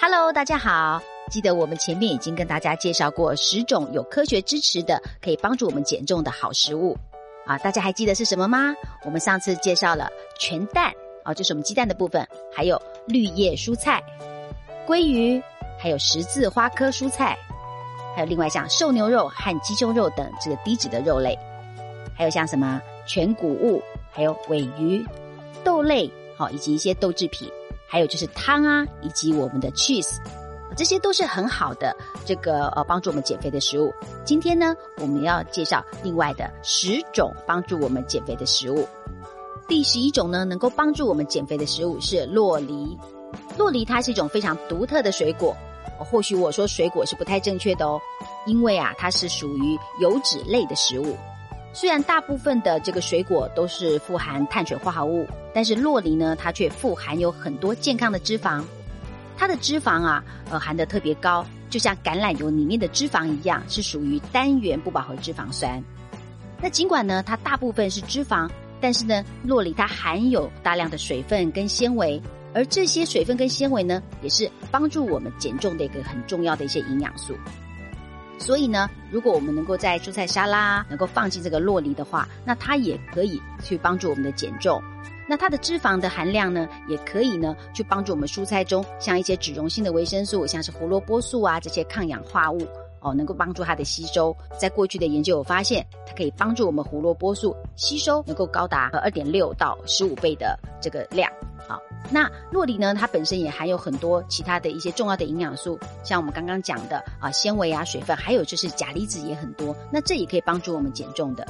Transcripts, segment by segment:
Hello，大家好。记得我们前面已经跟大家介绍过十种有科学支持的可以帮助我们减重的好食物啊，大家还记得是什么吗？我们上次介绍了全蛋哦，就是我们鸡蛋的部分，还有绿叶蔬菜、鲑鱼，还有十字花科蔬菜，还有另外像瘦牛肉和鸡胸肉等这个低脂的肉类，还有像什么全谷物，还有尾鱼、豆类，好，以及一些豆制品。还有就是汤啊，以及我们的 cheese，这些都是很好的这个呃帮助我们减肥的食物。今天呢，我们要介绍另外的十种帮助我们减肥的食物。第十一种呢，能够帮助我们减肥的食物是洛梨。洛梨它是一种非常独特的水果，或许我说水果是不太正确的哦，因为啊，它是属于油脂类的食物。虽然大部分的这个水果都是富含碳水化合物，但是洛梨呢，它却富含有很多健康的脂肪。它的脂肪啊，呃，含的特别高，就像橄榄油里面的脂肪一样，是属于单元不饱和脂肪酸。那尽管呢，它大部分是脂肪，但是呢，洛梨它含有大量的水分跟纤维，而这些水分跟纤维呢，也是帮助我们减重的一个很重要的一些营养素。所以呢，如果我们能够在蔬菜沙拉能够放进这个洛梨的话，那它也可以去帮助我们的减重。那它的脂肪的含量呢，也可以呢去帮助我们蔬菜中像一些脂溶性的维生素，像是胡萝卜素啊这些抗氧化物哦，能够帮助它的吸收。在过去的研究有发现，它可以帮助我们胡萝卜素吸收能够高达二点六到十五倍的这个量。好，那洛梨呢？它本身也含有很多其他的一些重要的营养素，像我们刚刚讲的啊，纤维啊、水分，还有就是钾离子也很多。那这也可以帮助我们减重的。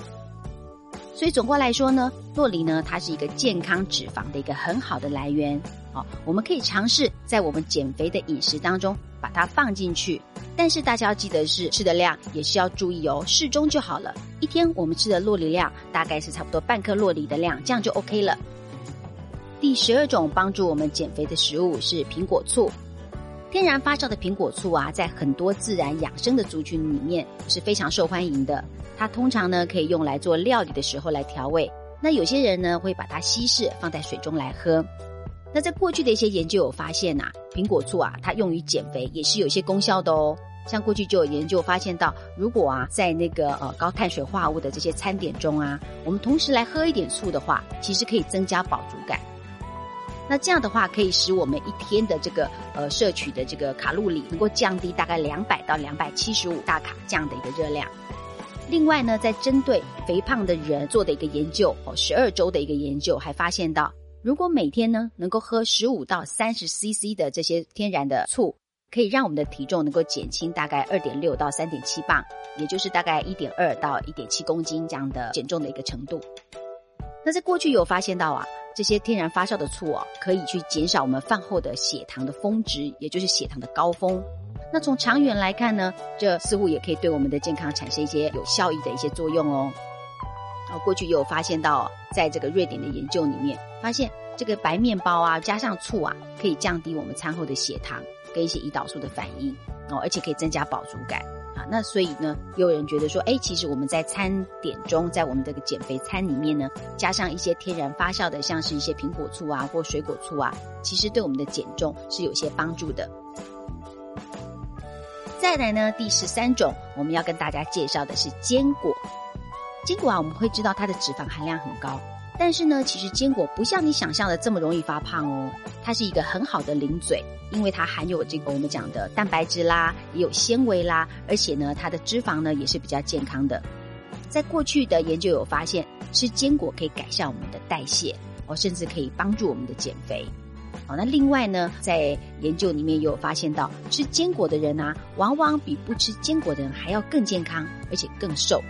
所以总括来说呢，洛梨呢，它是一个健康脂肪的一个很好的来源。好，我们可以尝试在我们减肥的饮食当中把它放进去。但是大家要记得是吃的量也是要注意哦，适中就好了。一天我们吃的洛梨量大概是差不多半颗洛梨的量，这样就 OK 了。第十二种帮助我们减肥的食物是苹果醋。天然发酵的苹果醋啊，在很多自然养生的族群里面是非常受欢迎的。它通常呢可以用来做料理的时候来调味。那有些人呢会把它稀释放在水中来喝。那在过去的一些研究有发现呐，苹果醋啊，它用于减肥也是有些功效的哦。像过去就有研究发现到，如果啊在那个呃高碳水化合物的这些餐点中啊，我们同时来喝一点醋的话，其实可以增加饱足感。那这样的话，可以使我们一天的这个呃摄取的这个卡路里能够降低大概两百到两百七十五大卡这样的一个热量。另外呢，在针对肥胖的人做的一个研究哦，十二周的一个研究，还发现到，如果每天呢能够喝十五到三十 CC 的这些天然的醋，可以让我们的体重能够减轻大概二点六到三点七磅，也就是大概一点二到一点七公斤这样的减重的一个程度。那在过去有发现到啊。这些天然发酵的醋哦，可以去减少我们饭后的血糖的峰值，也就是血糖的高峰。那从长远来看呢，这似乎也可以对我们的健康产生一些有效益的一些作用哦。啊，过去有发现到，在这个瑞典的研究里面，发现这个白面包啊加上醋啊，可以降低我们餐后的血糖跟一些胰岛素的反应哦，而且可以增加饱足感。那所以呢，有人觉得说，哎，其实我们在餐点中，在我们这个减肥餐里面呢，加上一些天然发酵的，像是一些苹果醋啊或水果醋啊，其实对我们的减重是有些帮助的。再来呢，第十三种我们要跟大家介绍的是坚果。坚果啊，我们会知道它的脂肪含量很高。但是呢，其实坚果不像你想象的这么容易发胖哦。它是一个很好的零嘴，因为它含有这个我们讲的蛋白质啦，也有纤维啦，而且呢，它的脂肪呢也是比较健康的。在过去的研究有发现，吃坚果可以改善我们的代谢哦，甚至可以帮助我们的减肥。哦，那另外呢，在研究里面也有发现到，吃坚果的人啊，往往比不吃坚果的人还要更健康，而且更瘦。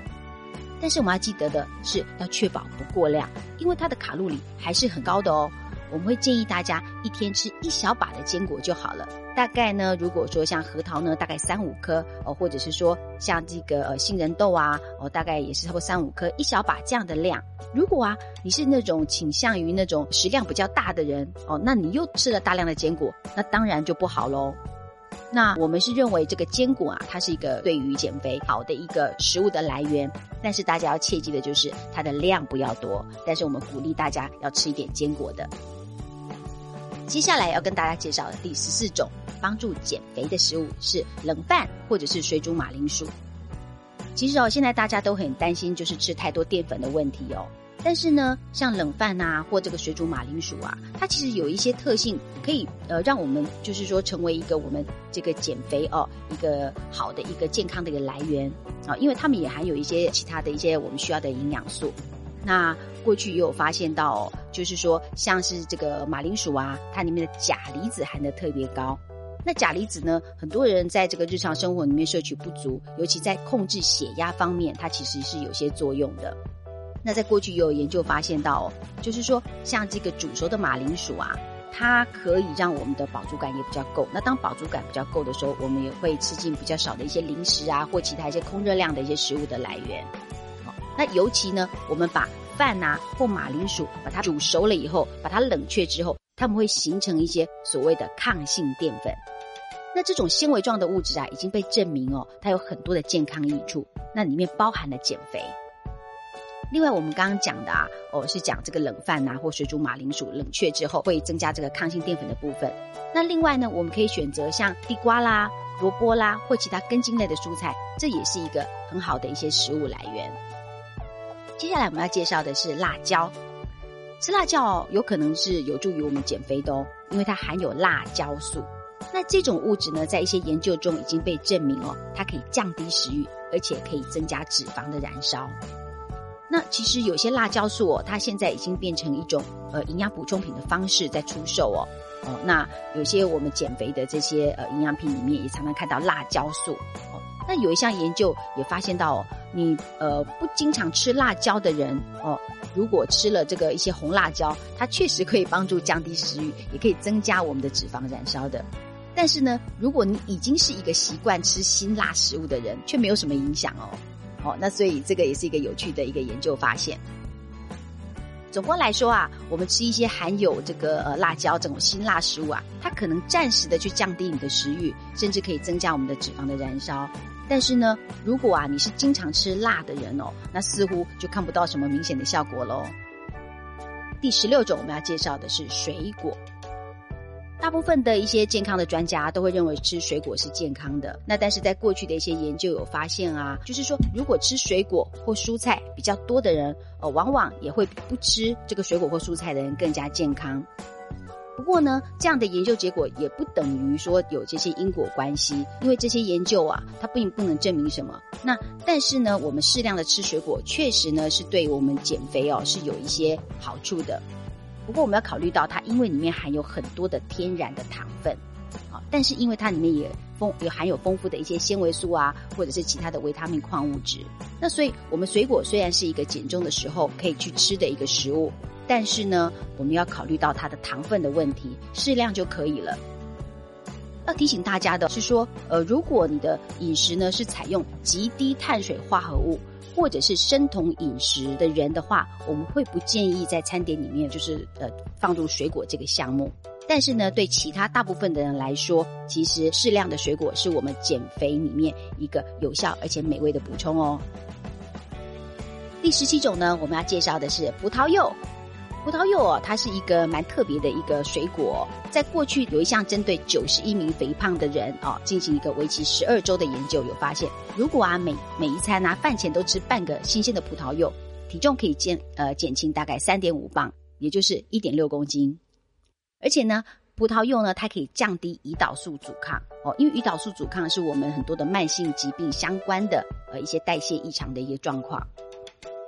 但是我们要记得的是，要确保不过量，因为它的卡路里还是很高的哦。我们会建议大家一天吃一小把的坚果就好了。大概呢，如果说像核桃呢，大概三五颗哦，或者是说像这个呃杏仁豆啊，哦，大概也是超过三五颗，一小把这样的量。如果啊，你是那种倾向于那种食量比较大的人哦，那你又吃了大量的坚果，那当然就不好喽。那我们是认为这个坚果啊，它是一个对于减肥好的一个食物的来源，但是大家要切记的就是它的量不要多，但是我们鼓励大家要吃一点坚果的。接下来要跟大家介绍的第十四种帮助减肥的食物是冷饭或者是水煮马铃薯。其实哦，现在大家都很担心，就是吃太多淀粉的问题哦。但是呢，像冷饭呐，或这个水煮马铃薯啊，它其实有一些特性，可以呃让我们就是说成为一个我们这个减肥哦一个好的一个健康的一个来源啊，因为它们也含有一些其他的一些我们需要的营养素。那过去也有发现到，哦就是说像是这个马铃薯啊，它里面的钾离子含的特别高。那钾离子呢，很多人在这个日常生活里面摄取不足，尤其在控制血压方面，它其实是有些作用的。那在过去也有研究发现到，哦就是说像这个煮熟的马铃薯啊，它可以让我们的饱足感也比较够。那当饱足感比较够的时候，我们也会吃进比较少的一些零食啊，或其他一些空热量的一些食物的来源。那尤其呢，我们把饭呐或马铃薯把它煮熟了以后，把它冷却之后，它们会形成一些所谓的抗性淀粉。那这种纤维状的物质啊，已经被证明哦，它有很多的健康益处。那里面包含了减肥。另外，我们刚刚讲的啊，哦，是讲这个冷饭呐，或水煮马铃薯冷却之后会增加这个抗性淀粉的部分。那另外呢，我们可以选择像地瓜啦、萝卜啦，或其他根茎类的蔬菜，这也是一个很好的一些食物来源。接下来我们要介绍的是辣椒。吃辣椒有可能是有助于我们减肥的哦，因为它含有辣椒素。那这种物质呢，在一些研究中已经被证明哦，它可以降低食欲，而且可以增加脂肪的燃烧。那其实有些辣椒素哦，它现在已经变成一种呃营养补充品的方式在出售哦。哦，那有些我们减肥的这些呃营养品里面也常常看到辣椒素。哦，那有一项研究也发现到，哦，你呃不经常吃辣椒的人哦，如果吃了这个一些红辣椒，它确实可以帮助降低食欲，也可以增加我们的脂肪燃烧的。但是呢，如果你已经是一个习惯吃辛辣食物的人，却没有什么影响哦。哦，那所以这个也是一个有趣的一个研究发现。总观来说啊，我们吃一些含有这个呃辣椒这种辛辣食物啊，它可能暂时的去降低你的食欲，甚至可以增加我们的脂肪的燃烧。但是呢，如果啊你是经常吃辣的人哦，那似乎就看不到什么明显的效果喽。第十六种我们要介绍的是水果。大部分的一些健康的专家都会认为吃水果是健康的。那但是在过去的一些研究有发现啊，就是说如果吃水果或蔬菜比较多的人，呃，往往也会比不吃这个水果或蔬菜的人更加健康。不过呢，这样的研究结果也不等于说有这些因果关系，因为这些研究啊，它并不能证明什么。那但是呢，我们适量的吃水果，确实呢是对我们减肥哦是有一些好处的。不过我们要考虑到它，因为里面含有很多的天然的糖分，啊，但是因为它里面也丰有含有丰富的一些纤维素啊，或者是其他的维他命矿物质，那所以我们水果虽然是一个减重的时候可以去吃的一个食物，但是呢，我们要考虑到它的糖分的问题，适量就可以了。要提醒大家的是说，呃，如果你的饮食呢是采用极低碳水化合物。或者是生酮饮食的人的话，我们会不建议在餐点里面就是呃放入水果这个项目。但是呢，对其他大部分的人来说，其实适量的水果是我们减肥里面一个有效而且美味的补充哦。第十七种呢，我们要介绍的是葡萄柚。葡萄柚哦，它是一个蛮特别的一个水果。在过去有一项针对九十一名肥胖的人哦，进行一个为期十二周的研究，有发现，如果啊每每一餐啊饭前都吃半个新鲜的葡萄柚，体重可以减呃减轻大概三点五磅，也就是一点六公斤。而且呢，葡萄柚呢，它可以降低胰岛素阻抗哦，因为胰岛素阻抗是我们很多的慢性疾病相关的呃一些代谢异常的一个状况。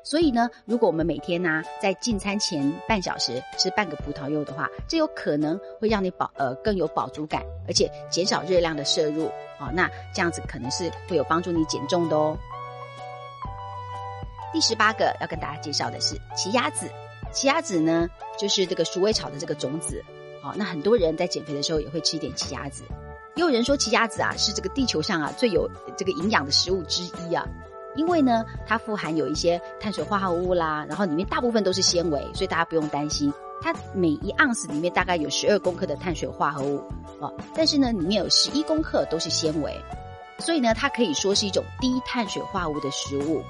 所以呢，如果我们每天呢在进餐前半小时吃半个葡萄柚的话，这有可能会让你饱呃更有饱足感，而且减少热量的摄入哦。那这样子可能是会有帮助你减重的哦。第十八个要跟大家介绍的是奇亚籽，奇亚籽呢就是这个鼠尾草的这个种子哦。那很多人在减肥的时候也会吃一点奇亚籽，也有人说奇亚籽啊是这个地球上啊最有这个营养的食物之一啊。因为呢，它富含有一些碳水化合物啦，然后里面大部分都是纤维，所以大家不用担心。它每一盎司里面大概有十二公克的碳水化合物哦，但是呢，里面有十一公克都是纤维，所以呢，它可以说是一种低碳水化合物的食物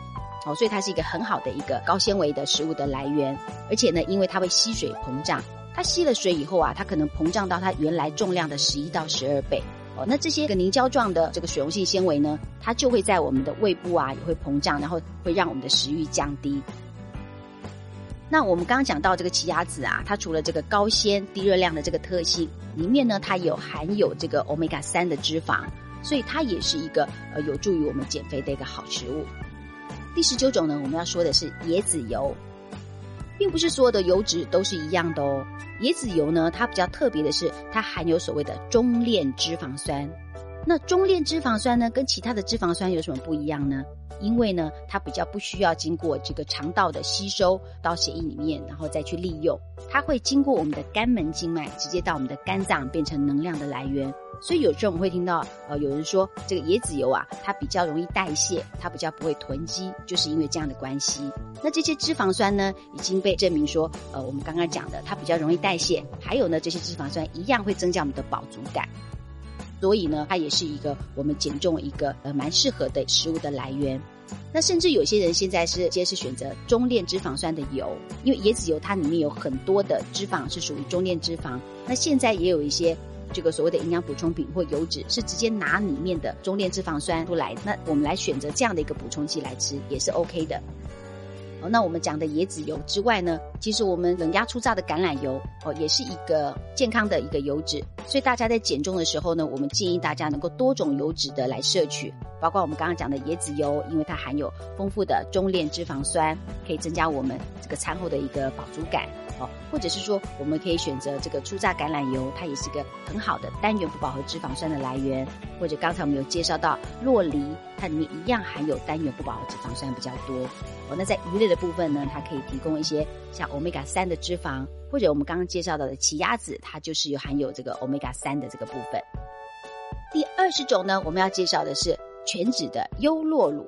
哦，所以它是一个很好的一个高纤维的食物的来源。而且呢，因为它会吸水膨胀，它它吸了水以后啊，它可能膨胀到它原来重量的十一到十二倍。哦，那这些个凝胶状的这个水溶性纤维呢，它就会在我们的胃部啊也会膨胀，然后会让我们的食欲降低。那我们刚刚讲到这个奇亚籽啊，它除了这个高纤低热量的这个特性，里面呢它有含有这个欧米伽三的脂肪，所以它也是一个呃有助于我们减肥的一个好食物。第十九种呢，我们要说的是椰子油，并不是所有的油脂都是一样的哦。椰子油呢，它比较特别的是，它含有所谓的中链脂肪酸。那中链脂肪酸呢，跟其他的脂肪酸有什么不一样呢？因为呢，它比较不需要经过这个肠道的吸收到血液里面，然后再去利用，它会经过我们的肝门静脉，直接到我们的肝脏，变成能量的来源。所以有时候我们会听到，呃，有人说这个椰子油啊，它比较容易代谢，它比较不会囤积，就是因为这样的关系。那这些脂肪酸呢，已经被证明说，呃，我们刚刚讲的，它比较容易代谢，还有呢，这些脂肪酸一样会增加我们的饱足感。所以呢，它也是一个我们减重一个呃蛮适合的食物的来源。那甚至有些人现在是直接是选择中链脂肪酸的油，因为椰子油它里面有很多的脂肪是属于中链脂肪。那现在也有一些这个所谓的营养补充品或油脂是直接拿里面的中链脂肪酸出来，那我们来选择这样的一个补充剂来吃也是 OK 的。那我们讲的椰子油之外呢，其实我们冷压初榨的橄榄油哦，也是一个健康的一个油脂。所以大家在减重的时候呢，我们建议大家能够多种油脂的来摄取，包括我们刚刚讲的椰子油，因为它含有丰富的中链脂肪酸，可以增加我们这个餐后的一个饱足感。哦，或者是说我们可以选择这个初榨橄榄油，它也是一个很好的单元不饱和脂肪酸的来源。或者刚才我们有介绍到洛梨，它里面一样含有单元不饱和脂肪酸比较多。那在鱼类的部分呢，它可以提供一些像欧米伽三的脂肪，或者我们刚刚介绍到的奇亚籽，它就是有含有这个欧米伽三的这个部分。第二十种呢，我们要介绍的是全脂的优酪乳。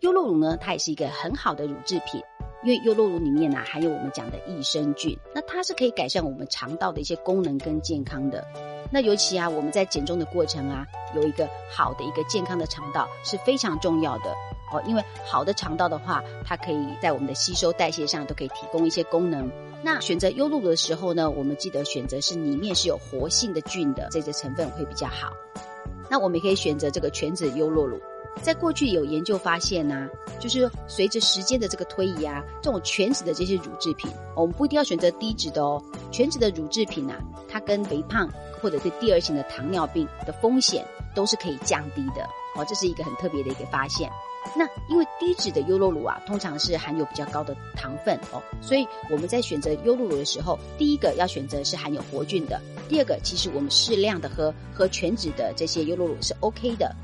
优酪乳呢，它也是一个很好的乳制品。因为优酪乳里面呢含有我们讲的益生菌，那它是可以改善我们肠道的一些功能跟健康的。那尤其啊，我们在减重的过程啊，有一个好的一个健康的肠道是非常重要的哦。因为好的肠道的话，它可以在我们的吸收代谢上都可以提供一些功能。那选择优酪乳的时候呢，我们记得选择是里面是有活性的菌的这些成分会比较好。那我们也可以选择这个全脂优酪乳。在过去有研究发现呢，就是随着时间的这个推移啊，这种全脂的这些乳制品，我们不一定要选择低脂的哦。全脂的乳制品啊，它跟肥胖或者是第二型的糖尿病的风险都是可以降低的哦。这是一个很特别的一个发现。那因为低脂的优酪乳啊，通常是含有比较高的糖分哦，所以我们在选择优酪乳的时候，第一个要选择是含有活菌的，第二个其实我们适量的喝喝全脂的这些优酪乳是 OK 的。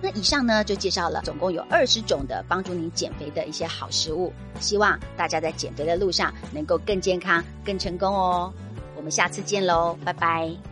那以上呢，就介绍了总共有二十种的帮助您减肥的一些好食物，希望大家在减肥的路上能够更健康、更成功哦。我们下次见喽，拜拜。